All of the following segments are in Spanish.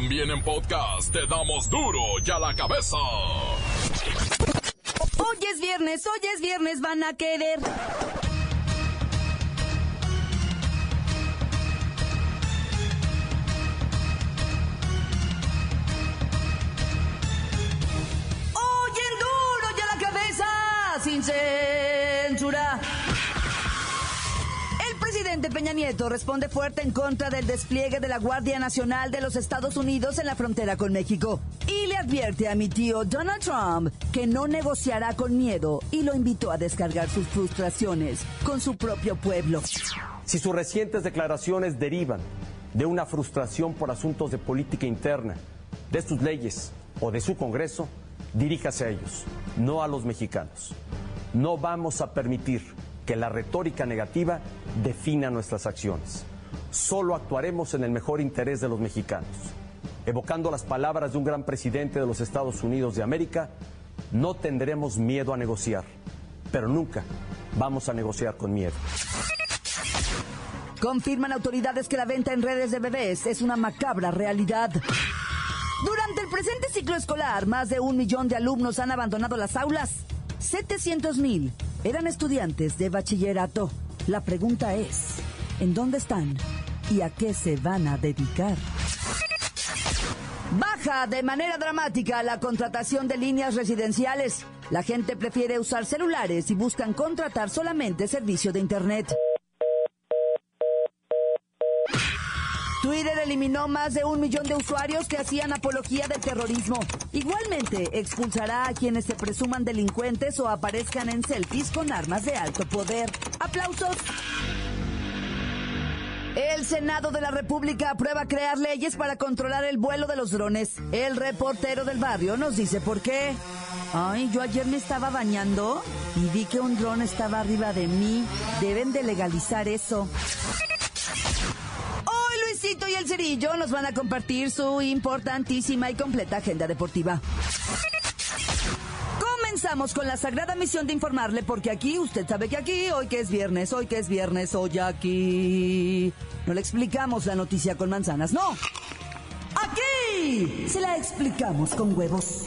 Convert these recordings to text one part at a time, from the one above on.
También en podcast te damos duro y a la cabeza. Hoy es viernes, hoy es viernes, van a querer. Sin censura. Presidente Peña Nieto responde fuerte en contra del despliegue de la Guardia Nacional de los Estados Unidos en la frontera con México. Y le advierte a mi tío Donald Trump que no negociará con miedo y lo invitó a descargar sus frustraciones con su propio pueblo. Si sus recientes declaraciones derivan de una frustración por asuntos de política interna, de sus leyes o de su Congreso, diríjase a ellos, no a los mexicanos. No vamos a permitir que la retórica negativa defina nuestras acciones. Solo actuaremos en el mejor interés de los mexicanos. Evocando las palabras de un gran presidente de los Estados Unidos de América, no tendremos miedo a negociar, pero nunca vamos a negociar con miedo. Confirman autoridades que la venta en redes de bebés es una macabra realidad. Durante el presente ciclo escolar, más de un millón de alumnos han abandonado las aulas. 700 mil eran estudiantes de bachillerato. La pregunta es, ¿en dónde están y a qué se van a dedicar? Baja de manera dramática la contratación de líneas residenciales. La gente prefiere usar celulares y buscan contratar solamente servicio de Internet. Twitter eliminó más de un millón de usuarios que hacían apología del terrorismo. Igualmente, expulsará a quienes se presuman delincuentes o aparezcan en selfies con armas de alto poder. ¡Aplausos! El Senado de la República aprueba crear leyes para controlar el vuelo de los drones. El reportero del barrio nos dice por qué. Ay, yo ayer me estaba bañando y vi que un dron estaba arriba de mí. Deben de legalizar eso. El Cerillo nos van a compartir su importantísima y completa agenda deportiva. Comenzamos con la sagrada misión de informarle, porque aquí, usted sabe que aquí, hoy que es viernes, hoy que es viernes, hoy aquí. No le explicamos la noticia con manzanas, no. Aquí se la explicamos con huevos.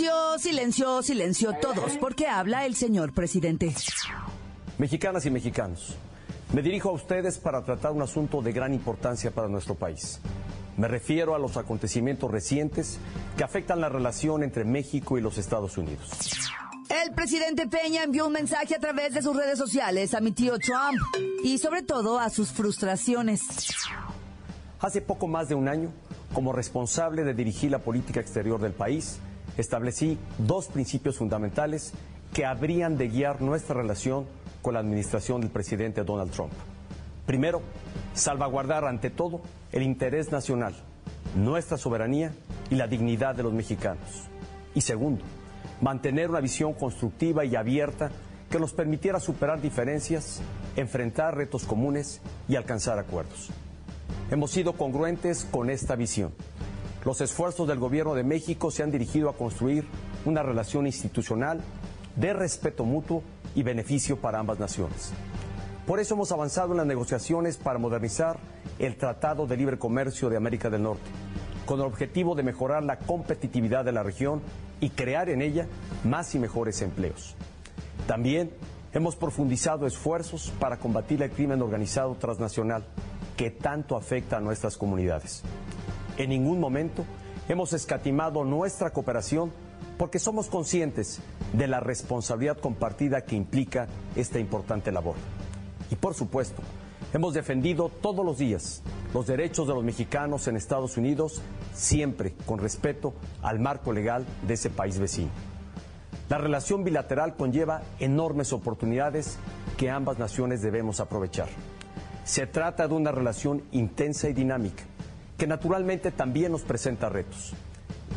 Silencio, silencio, silencio todos, porque habla el señor presidente. Mexicanas y mexicanos, me dirijo a ustedes para tratar un asunto de gran importancia para nuestro país. Me refiero a los acontecimientos recientes que afectan la relación entre México y los Estados Unidos. El presidente Peña envió un mensaje a través de sus redes sociales a mi tío Trump y sobre todo a sus frustraciones. Hace poco más de un año, como responsable de dirigir la política exterior del país, establecí dos principios fundamentales que habrían de guiar nuestra relación con la administración del presidente Donald Trump. Primero, salvaguardar ante todo el interés nacional, nuestra soberanía y la dignidad de los mexicanos. Y segundo, mantener una visión constructiva y abierta que nos permitiera superar diferencias, enfrentar retos comunes y alcanzar acuerdos. Hemos sido congruentes con esta visión. Los esfuerzos del Gobierno de México se han dirigido a construir una relación institucional de respeto mutuo y beneficio para ambas naciones. Por eso hemos avanzado en las negociaciones para modernizar el Tratado de Libre Comercio de América del Norte, con el objetivo de mejorar la competitividad de la región y crear en ella más y mejores empleos. También hemos profundizado esfuerzos para combatir el crimen organizado transnacional que tanto afecta a nuestras comunidades. En ningún momento hemos escatimado nuestra cooperación porque somos conscientes de la responsabilidad compartida que implica esta importante labor. Y por supuesto, hemos defendido todos los días los derechos de los mexicanos en Estados Unidos, siempre con respeto al marco legal de ese país vecino. La relación bilateral conlleva enormes oportunidades que ambas naciones debemos aprovechar. Se trata de una relación intensa y dinámica que naturalmente también nos presenta retos.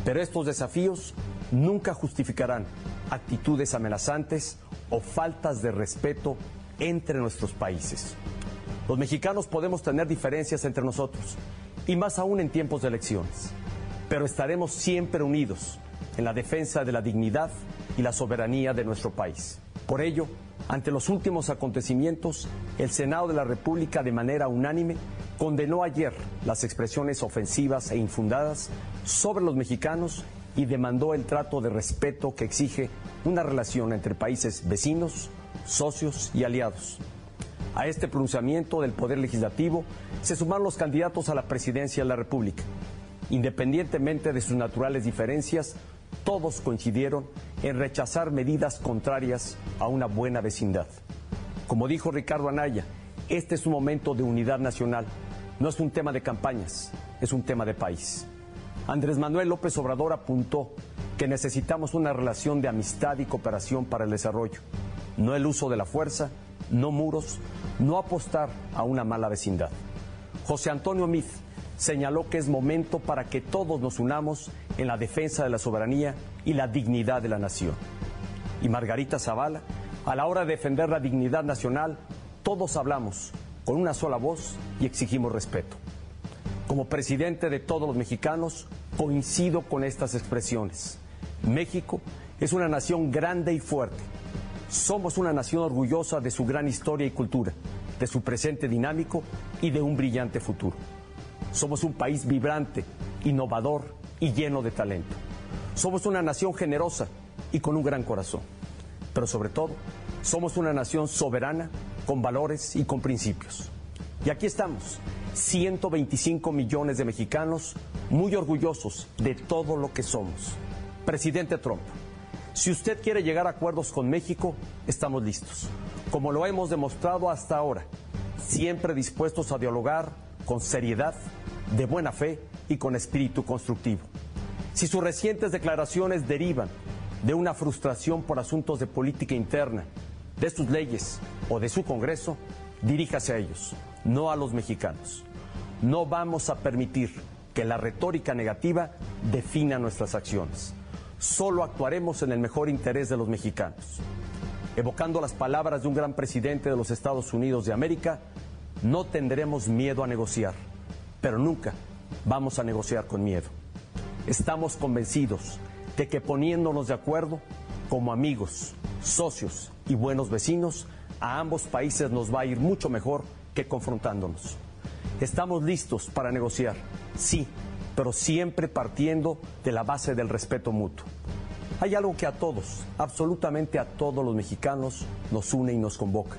Pero estos desafíos nunca justificarán actitudes amenazantes o faltas de respeto entre nuestros países. Los mexicanos podemos tener diferencias entre nosotros, y más aún en tiempos de elecciones, pero estaremos siempre unidos en la defensa de la dignidad y la soberanía de nuestro país. Por ello, ante los últimos acontecimientos, el Senado de la República de manera unánime condenó ayer las expresiones ofensivas e infundadas sobre los mexicanos y demandó el trato de respeto que exige una relación entre países vecinos, socios y aliados. A este pronunciamiento del Poder Legislativo se sumaron los candidatos a la presidencia de la República. Independientemente de sus naturales diferencias, todos coincidieron en rechazar medidas contrarias a una buena vecindad. Como dijo Ricardo Anaya, este es un momento de unidad nacional, no es un tema de campañas, es un tema de país. Andrés Manuel López Obrador apuntó que necesitamos una relación de amistad y cooperación para el desarrollo, no el uso de la fuerza, no muros, no apostar a una mala vecindad. José Antonio Mith señaló que es momento para que todos nos unamos en la defensa de la soberanía y la dignidad de la nación. Y Margarita Zavala, a la hora de defender la dignidad nacional, todos hablamos con una sola voz y exigimos respeto. Como presidente de todos los mexicanos, coincido con estas expresiones. México es una nación grande y fuerte. Somos una nación orgullosa de su gran historia y cultura, de su presente dinámico y de un brillante futuro. Somos un país vibrante, innovador y lleno de talento. Somos una nación generosa y con un gran corazón. Pero sobre todo, somos una nación soberana, con valores y con principios. Y aquí estamos, 125 millones de mexicanos muy orgullosos de todo lo que somos. Presidente Trump, si usted quiere llegar a acuerdos con México, estamos listos, como lo hemos demostrado hasta ahora, siempre dispuestos a dialogar con seriedad, de buena fe y con espíritu constructivo. Si sus recientes declaraciones derivan de una frustración por asuntos de política interna, de sus leyes o de su Congreso, diríjase a ellos, no a los mexicanos. No vamos a permitir que la retórica negativa defina nuestras acciones. Solo actuaremos en el mejor interés de los mexicanos. Evocando las palabras de un gran presidente de los Estados Unidos de América, no tendremos miedo a negociar, pero nunca vamos a negociar con miedo. Estamos convencidos de que poniéndonos de acuerdo, como amigos, socios y buenos vecinos, a ambos países nos va a ir mucho mejor que confrontándonos. Estamos listos para negociar, sí, pero siempre partiendo de la base del respeto mutuo. Hay algo que a todos, absolutamente a todos los mexicanos, nos une y nos convoca.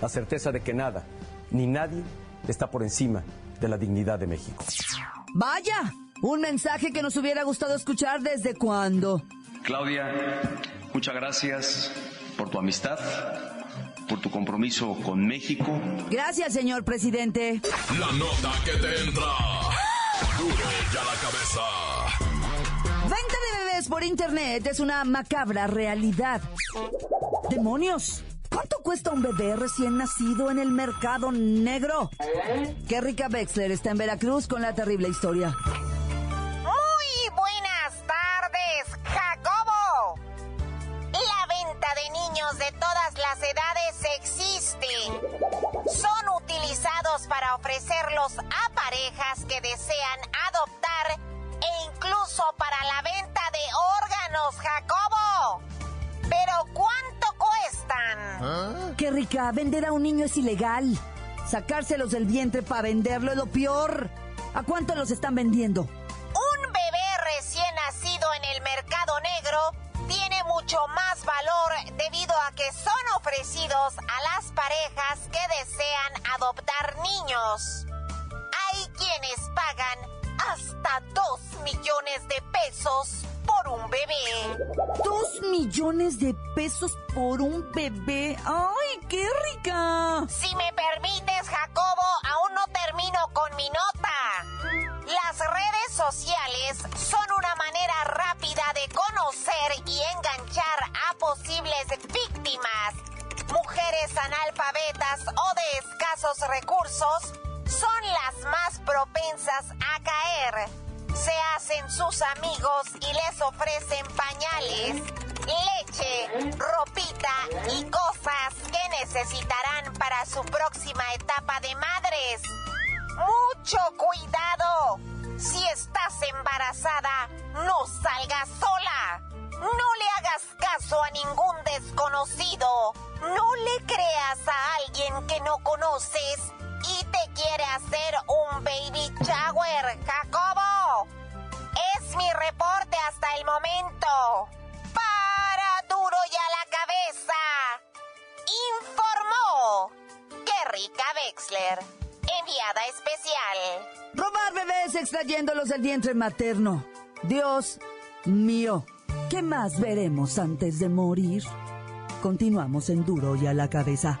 La certeza de que nada, ni nadie está por encima de la dignidad de México. Vaya, un mensaje que nos hubiera gustado escuchar desde cuándo. Claudia, muchas gracias por tu amistad, por tu compromiso con México. Gracias, señor presidente. La nota que te entra. Duro ya la cabeza. Venta de bebés por internet es una macabra realidad. ¡Demonios! ¿Cuánto cuesta un bebé recién nacido en el mercado negro? Qué rica Wexler está en Veracruz con la terrible historia. Muy buenas tardes, Jacobo. La venta de niños de todas las edades existe. Son utilizados para ofrecerlos a parejas que desean vender a un niño es ilegal. Sacárselos del vientre para venderlo es lo peor. ¿A cuánto los están vendiendo? Un bebé recién nacido en el mercado negro tiene mucho más valor debido a que son ofrecidos a las parejas que desean adoptar niños. Hay quienes pagan hasta 2 millones de pesos bebé. ¿Dos millones de pesos por un bebé? ¡Ay, qué rica! Si me permites, Jacobo, aún no termino con mi nota. Las redes sociales son una manera rápida de conocer y enganchar a posibles víctimas. Mujeres analfabetas o de escasos recursos son las más propensas a caer. Se hacen sus amigos y les ofrecen pañales, leche, ropita y cosas que necesitarán para su próxima etapa de madres. Mucho cuidado. Si estás embarazada, no salgas sola. No le hagas caso a ningún desconocido. No le creas a alguien que no conoces quiere hacer un baby shower, Jacobo. Es mi reporte hasta el momento. Para duro y a la cabeza. Informó rica Wexler. Enviada especial. Robar bebés extrayéndolos del vientre materno. Dios mío. ¿Qué más veremos antes de morir? Continuamos en Duro y a la cabeza.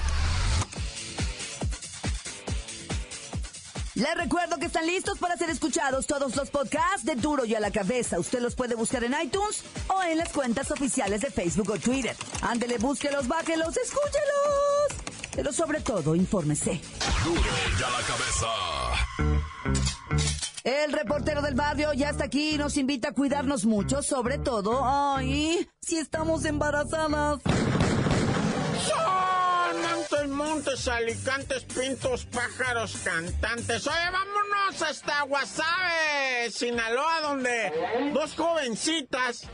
Les recuerdo que están listos para ser escuchados todos los podcasts de Duro y a la cabeza. Usted los puede buscar en iTunes o en las cuentas oficiales de Facebook o Twitter. Ándele, búsquelos, bájelos, escúchelos. Pero sobre todo, infórmese. Duro y a la cabeza. El reportero del barrio ya está aquí y nos invita a cuidarnos mucho, sobre todo, ay, si estamos embarazadas. Montes, alicantes, pintos, pájaros, cantantes. Oye, vámonos hasta Guasave, Sinaloa, donde dos jovencitas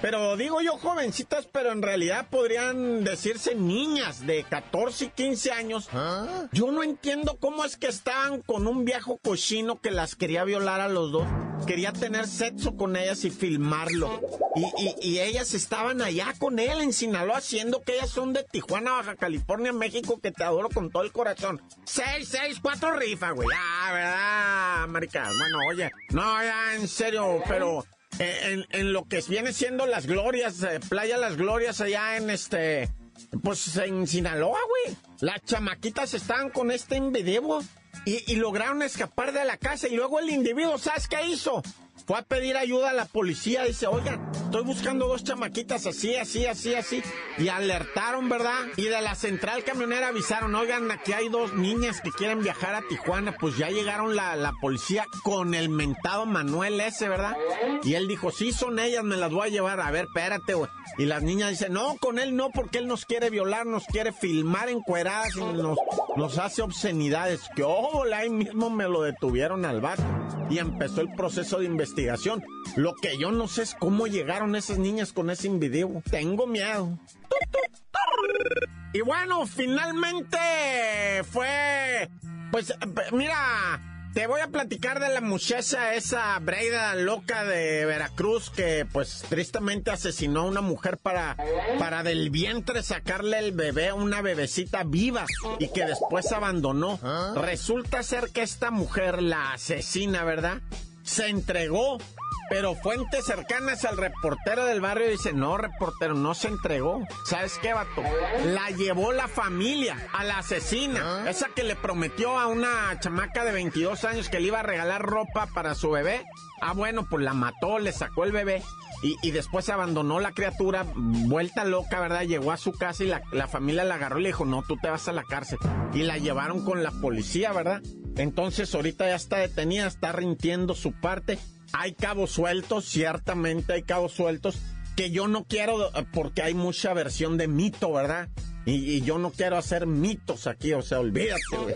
pero digo yo jovencitas, pero en realidad podrían decirse niñas de 14 y 15 años. ¿Ah? Yo no entiendo cómo es que estaban con un viejo cochino que las quería violar a los dos. Quería tener sexo con ellas y filmarlo. Y, y, ellas estaban allá con él en Sinaloa, haciendo que ellas son de Tijuana, Baja California, México, que te adoro con todo el corazón. Seis, seis, cuatro rifas, güey. Ah, ¿verdad, marica? Bueno, oye, no, ya, en serio, pero en, en, lo que viene siendo las glorias, eh, Playa Las Glorias allá en este, pues en Sinaloa, güey. Las chamaquitas estaban con este individuo y, y lograron escapar de la casa y luego el individuo, ¿sabes qué hizo? Fue a pedir ayuda a la policía. Dice, oigan, estoy buscando dos chamaquitas así, así, así, así. Y alertaron, ¿verdad? Y de la central camionera avisaron, oigan, aquí hay dos niñas que quieren viajar a Tijuana. Pues ya llegaron la, la policía con el mentado Manuel ese, ¿verdad? Y él dijo, sí, son ellas, me las voy a llevar. A ver, espérate, güey. Y las niñas dicen, no, con él no, porque él nos quiere violar, nos quiere filmar encueradas y nos, nos hace obscenidades. Que, oh, ahí mismo me lo detuvieron al bar. Y empezó el proceso de investigación lo que yo no sé es cómo llegaron esas niñas con ese video. Tengo miedo. Y bueno, finalmente fue... Pues mira, te voy a platicar de la muchacha esa Breida loca de Veracruz que pues tristemente asesinó a una mujer para para del vientre sacarle el bebé a una bebecita viva y que después abandonó. ¿Ah? Resulta ser que esta mujer la asesina, ¿verdad? se entregó. Pero fuentes cercanas al reportero del barrio dicen, no, reportero, no se entregó. ¿Sabes qué, vato? La llevó la familia, a la asesina. Ah. Esa que le prometió a una chamaca de 22 años que le iba a regalar ropa para su bebé. Ah, bueno, pues la mató, le sacó el bebé. Y, después se abandonó la criatura, vuelta loca, ¿verdad? Llegó a su casa y la, la familia la agarró y le dijo, no, tú te vas a la cárcel. Y la llevaron con la policía, ¿verdad? Entonces ahorita ya está detenida, está rintiendo su parte. Hay cabos sueltos, ciertamente hay cabos sueltos, que yo no quiero eh, porque hay mucha versión de mito, ¿verdad? Y, yo no quiero hacer mitos aquí, o sea, olvídate, güey.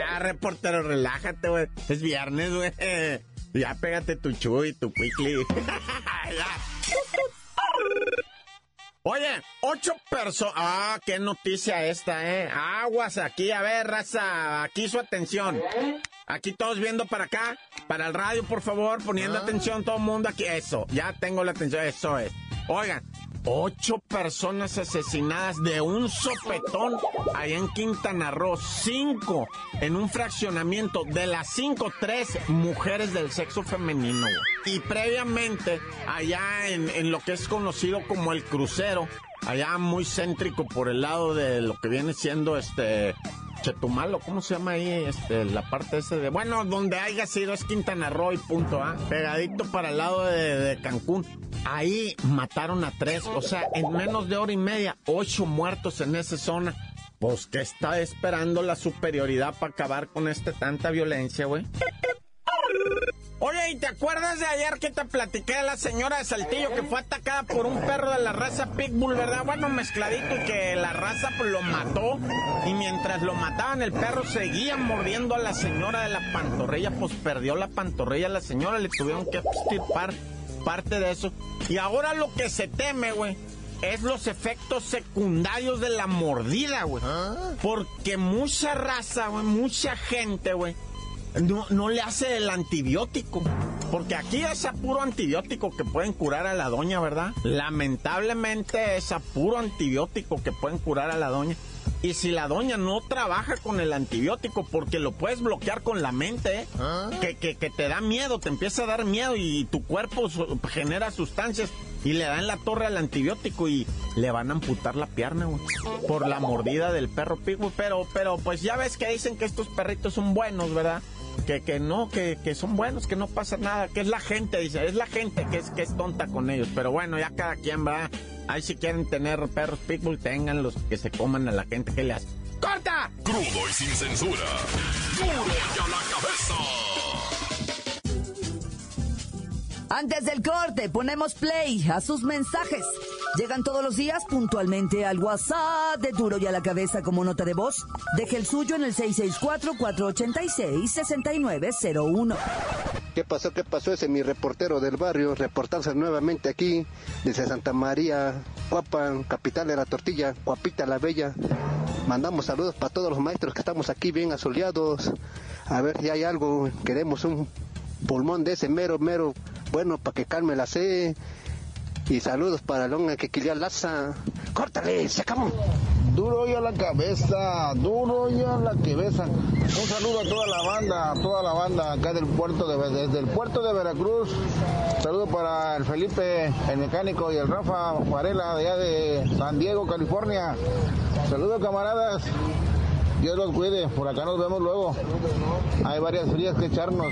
ya, reportero, relájate, güey. Es viernes, güey. Ya pégate tu chuy, tu quickly. Oye, ocho personas. Ah, qué noticia esta, ¿eh? Aguas aquí, a ver, raza. Aquí su atención. Aquí todos viendo para acá, para el radio, por favor, poniendo ah. atención todo el mundo aquí. Eso, ya tengo la atención, eso es. Oigan, Ocho personas asesinadas de un sopetón allá en Quintana Roo. Cinco en un fraccionamiento. De las cinco, tres mujeres del sexo femenino. Y previamente, allá en, en lo que es conocido como el crucero, allá muy céntrico por el lado de lo que viene siendo este Chetumalo, ¿cómo se llama ahí este, la parte ese de... Bueno, donde haya sido es Quintana Roo y punto, ¿ah? Pegadito para el lado de, de Cancún. Ahí mataron a tres, o sea, en menos de hora y media, ocho muertos en esa zona. Pues que está esperando la superioridad para acabar con este tanta violencia, güey. Oye, ¿y te acuerdas de ayer que te platiqué de la señora de Saltillo que fue atacada por un perro de la raza Pitbull, verdad? Bueno, mezcladito y que la raza pues lo mató y mientras lo mataban el perro seguía mordiendo a la señora de la pantorrilla, pues perdió la pantorrilla a la señora, le tuvieron que extirpar parte de eso. Y ahora lo que se teme, güey, es los efectos secundarios de la mordida, güey. Porque mucha raza, güey, mucha gente, güey, no, no le hace el antibiótico. Porque aquí es a puro antibiótico que pueden curar a la doña, ¿verdad? Lamentablemente es a puro antibiótico que pueden curar a la doña. Y si la doña no trabaja con el antibiótico, porque lo puedes bloquear con la mente, ¿eh? que, que, que, te da miedo, te empieza a dar miedo y tu cuerpo genera sustancias y le dan la torre al antibiótico y le van a amputar la pierna, güey, por la mordida del perro pigo. Pero, pero, pues ya ves que dicen que estos perritos son buenos, ¿verdad? Que, que no, que, que son buenos, que no pasa nada, que es la gente, dice, es la gente que es, que es tonta con ellos. Pero bueno, ya cada quien va. Ahí si quieren tener perros pitbull, tengan los que se coman a la gente que le hace. ¡Corta! Crudo y sin censura. ¡Duro y a la cabeza! Antes del corte, ponemos play a sus mensajes. Llegan todos los días puntualmente al WhatsApp de Duro y a la cabeza como nota de voz. Deje el suyo en el 664-486-6901. ¿Qué pasó? ¿Qué pasó? Ese es mi reportero del barrio, reportándose nuevamente aquí, desde Santa María, Cuapan, capital de la tortilla, Cuapita la Bella. Mandamos saludos para todos los maestros que estamos aquí bien asoleados. A ver si hay algo, queremos un pulmón de ese mero, mero, bueno, para que calme la sed. Y saludos para Longa que quería laza. Córtale, se acabó. Duro y a la cabeza, duro y a la cabeza. Un saludo a toda la banda, a toda la banda acá del puerto de desde el puerto de Veracruz. Saludo para el Felipe, el mecánico y el Rafa Varela de allá de San Diego, California. Saludos camaradas. Dios los cuide, por acá nos vemos luego. Hay varias frías que echarnos.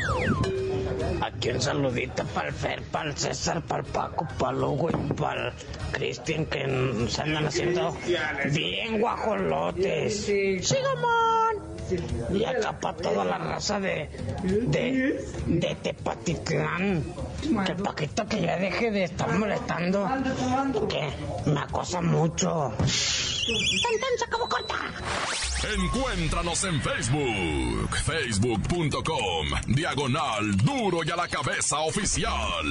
Aquí un saludito para el Fer, para el César, para el Paco, para Lugo y para el Cristian que se andan haciendo bien guajolotes. ¡Sigamón! Y acá para toda la raza de, de, de Tepatitlán. Que Paquito que ya deje de estar molestando. Que me acosa mucho. ¡Tan, se acabó corta! Encuéntranos en Facebook, facebook.com, diagonal duro y a la cabeza oficial.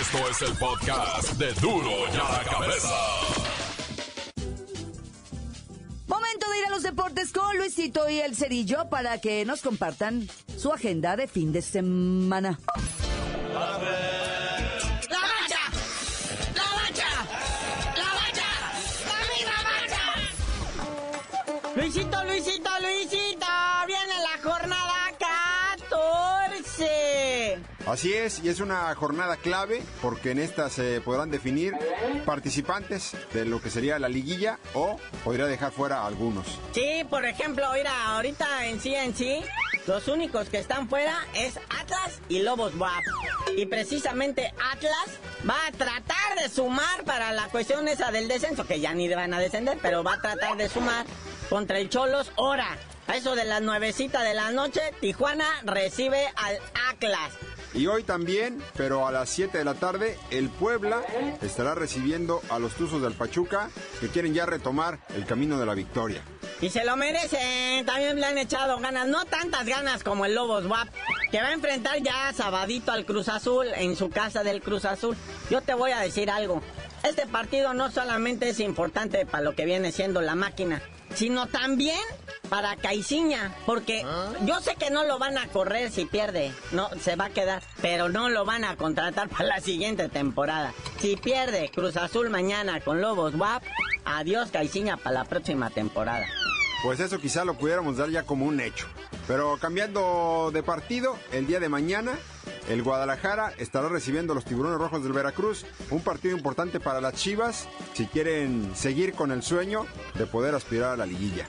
Esto es el podcast de duro y a la cabeza. Momento de ir a los deportes con Luisito y el Cerillo para que nos compartan su agenda de fin de semana. Luisito, Luisito, Luisito, viene la jornada 14. Así es, y es una jornada clave porque en esta se podrán definir participantes de lo que sería la liguilla o podría dejar fuera a algunos. Sí, por ejemplo, mira, ahorita en sí en sí, los únicos que están fuera es Atlas y Lobos WAP. Y precisamente Atlas va a tratar de sumar para la cuestión esa del descenso, que ya ni van a descender, pero va a tratar de sumar contra el Cholos. Ahora, a eso de las nuevecitas de la noche, Tijuana recibe al Atlas. Y hoy también, pero a las 7 de la tarde, el Puebla estará recibiendo a los Tuzos del Pachuca que quieren ya retomar el camino de la victoria. Y se lo merecen, también le han echado ganas, no tantas ganas como el Lobos WAP, que va a enfrentar ya sabadito al Cruz Azul en su casa del Cruz Azul. Yo te voy a decir algo, este partido no solamente es importante para lo que viene siendo la máquina, sino también para Caiciña, porque yo sé que no lo van a correr si pierde, no, se va a quedar, pero no lo van a contratar para la siguiente temporada. Si pierde Cruz Azul mañana con Lobos WAP, adiós Caiciña para la próxima temporada. Pues eso quizá lo pudiéramos dar ya como un hecho. Pero cambiando de partido, el día de mañana el Guadalajara estará recibiendo a los Tiburones Rojos del Veracruz, un partido importante para las Chivas si quieren seguir con el sueño de poder aspirar a la liguilla.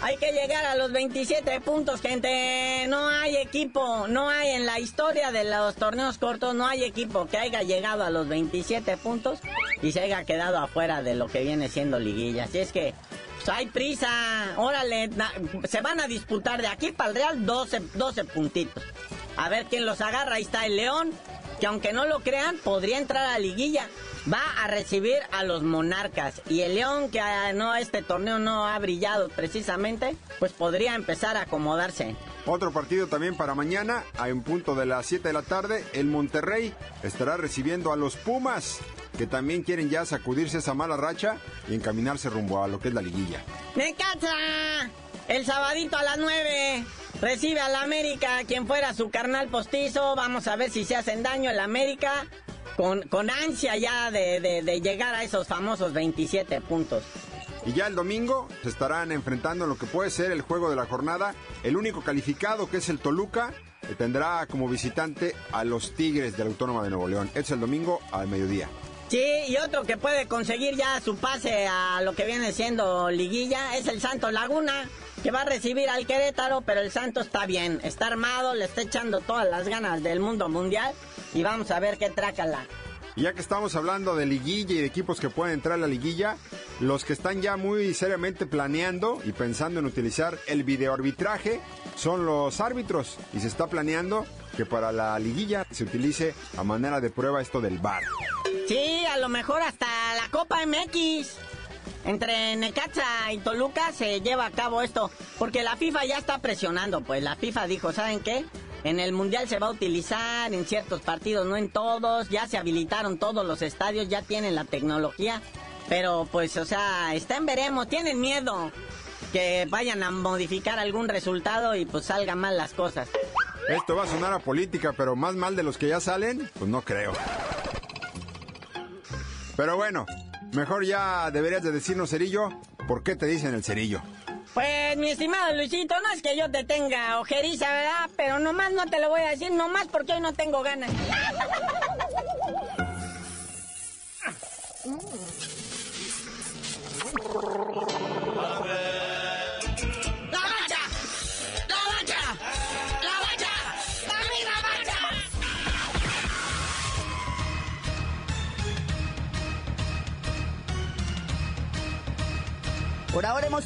Hay que llegar a los 27 puntos, gente. No hay equipo, no hay en la historia de los torneos cortos, no hay equipo que haya llegado a los 27 puntos y se haya quedado afuera de lo que viene siendo liguilla. Así es que pues, hay prisa. Órale, se van a disputar de aquí para el Real 12, 12 puntitos. A ver quién los agarra. Ahí está el León, que aunque no lo crean, podría entrar a la liguilla va a recibir a los Monarcas. Y el León, que ah, no este torneo no ha brillado precisamente, pues podría empezar a acomodarse. Otro partido también para mañana, a un punto de las 7 de la tarde, el Monterrey estará recibiendo a los Pumas, que también quieren ya sacudirse esa mala racha y encaminarse rumbo a lo que es la liguilla. ¡Me cacha! El sabadito a las 9 recibe al América, quien fuera su carnal postizo. Vamos a ver si se hacen daño el América con, ansia ya de, llegar a esos famosos 27 puntos. Y ya el domingo se estarán enfrentando en lo que puede ser el juego de la jornada. El único calificado que es el Toluca que tendrá como visitante a los Tigres de la Autónoma de Nuevo León. Es el domingo al mediodía. Sí, y otro que puede conseguir ya su pase a lo que viene siendo liguilla es el Santos Laguna, que va a recibir al Querétaro, pero el Santos está bien, está armado, le está echando todas las ganas del mundo mundial y vamos a ver qué trácala. Ya que estamos hablando de liguilla y de equipos que pueden entrar a la liguilla, los que están ya muy seriamente planeando y pensando en utilizar el videoarbitraje son los árbitros y se está planeando que para la liguilla se utilice a manera de prueba esto del VAR. Sí, a lo mejor hasta la Copa MX. Entre Necaxa y Toluca se lleva a cabo esto, porque la FIFA ya está presionando, pues la FIFA dijo, ¿saben qué? En el Mundial se va a utilizar en ciertos partidos, no en todos. Ya se habilitaron todos los estadios, ya tienen la tecnología. Pero pues, o sea, están veremos, tienen miedo que vayan a modificar algún resultado y pues salgan mal las cosas. Esto va a sonar a política, pero más mal de los que ya salen, pues no creo. Pero bueno, mejor ya deberías de decirnos, Cerillo, ¿por qué te dicen el Cerillo? Pues, mi estimado Luisito, no es que yo te tenga ojeriza, ¿verdad? Pero nomás no te lo voy a decir, nomás porque hoy no tengo ganas.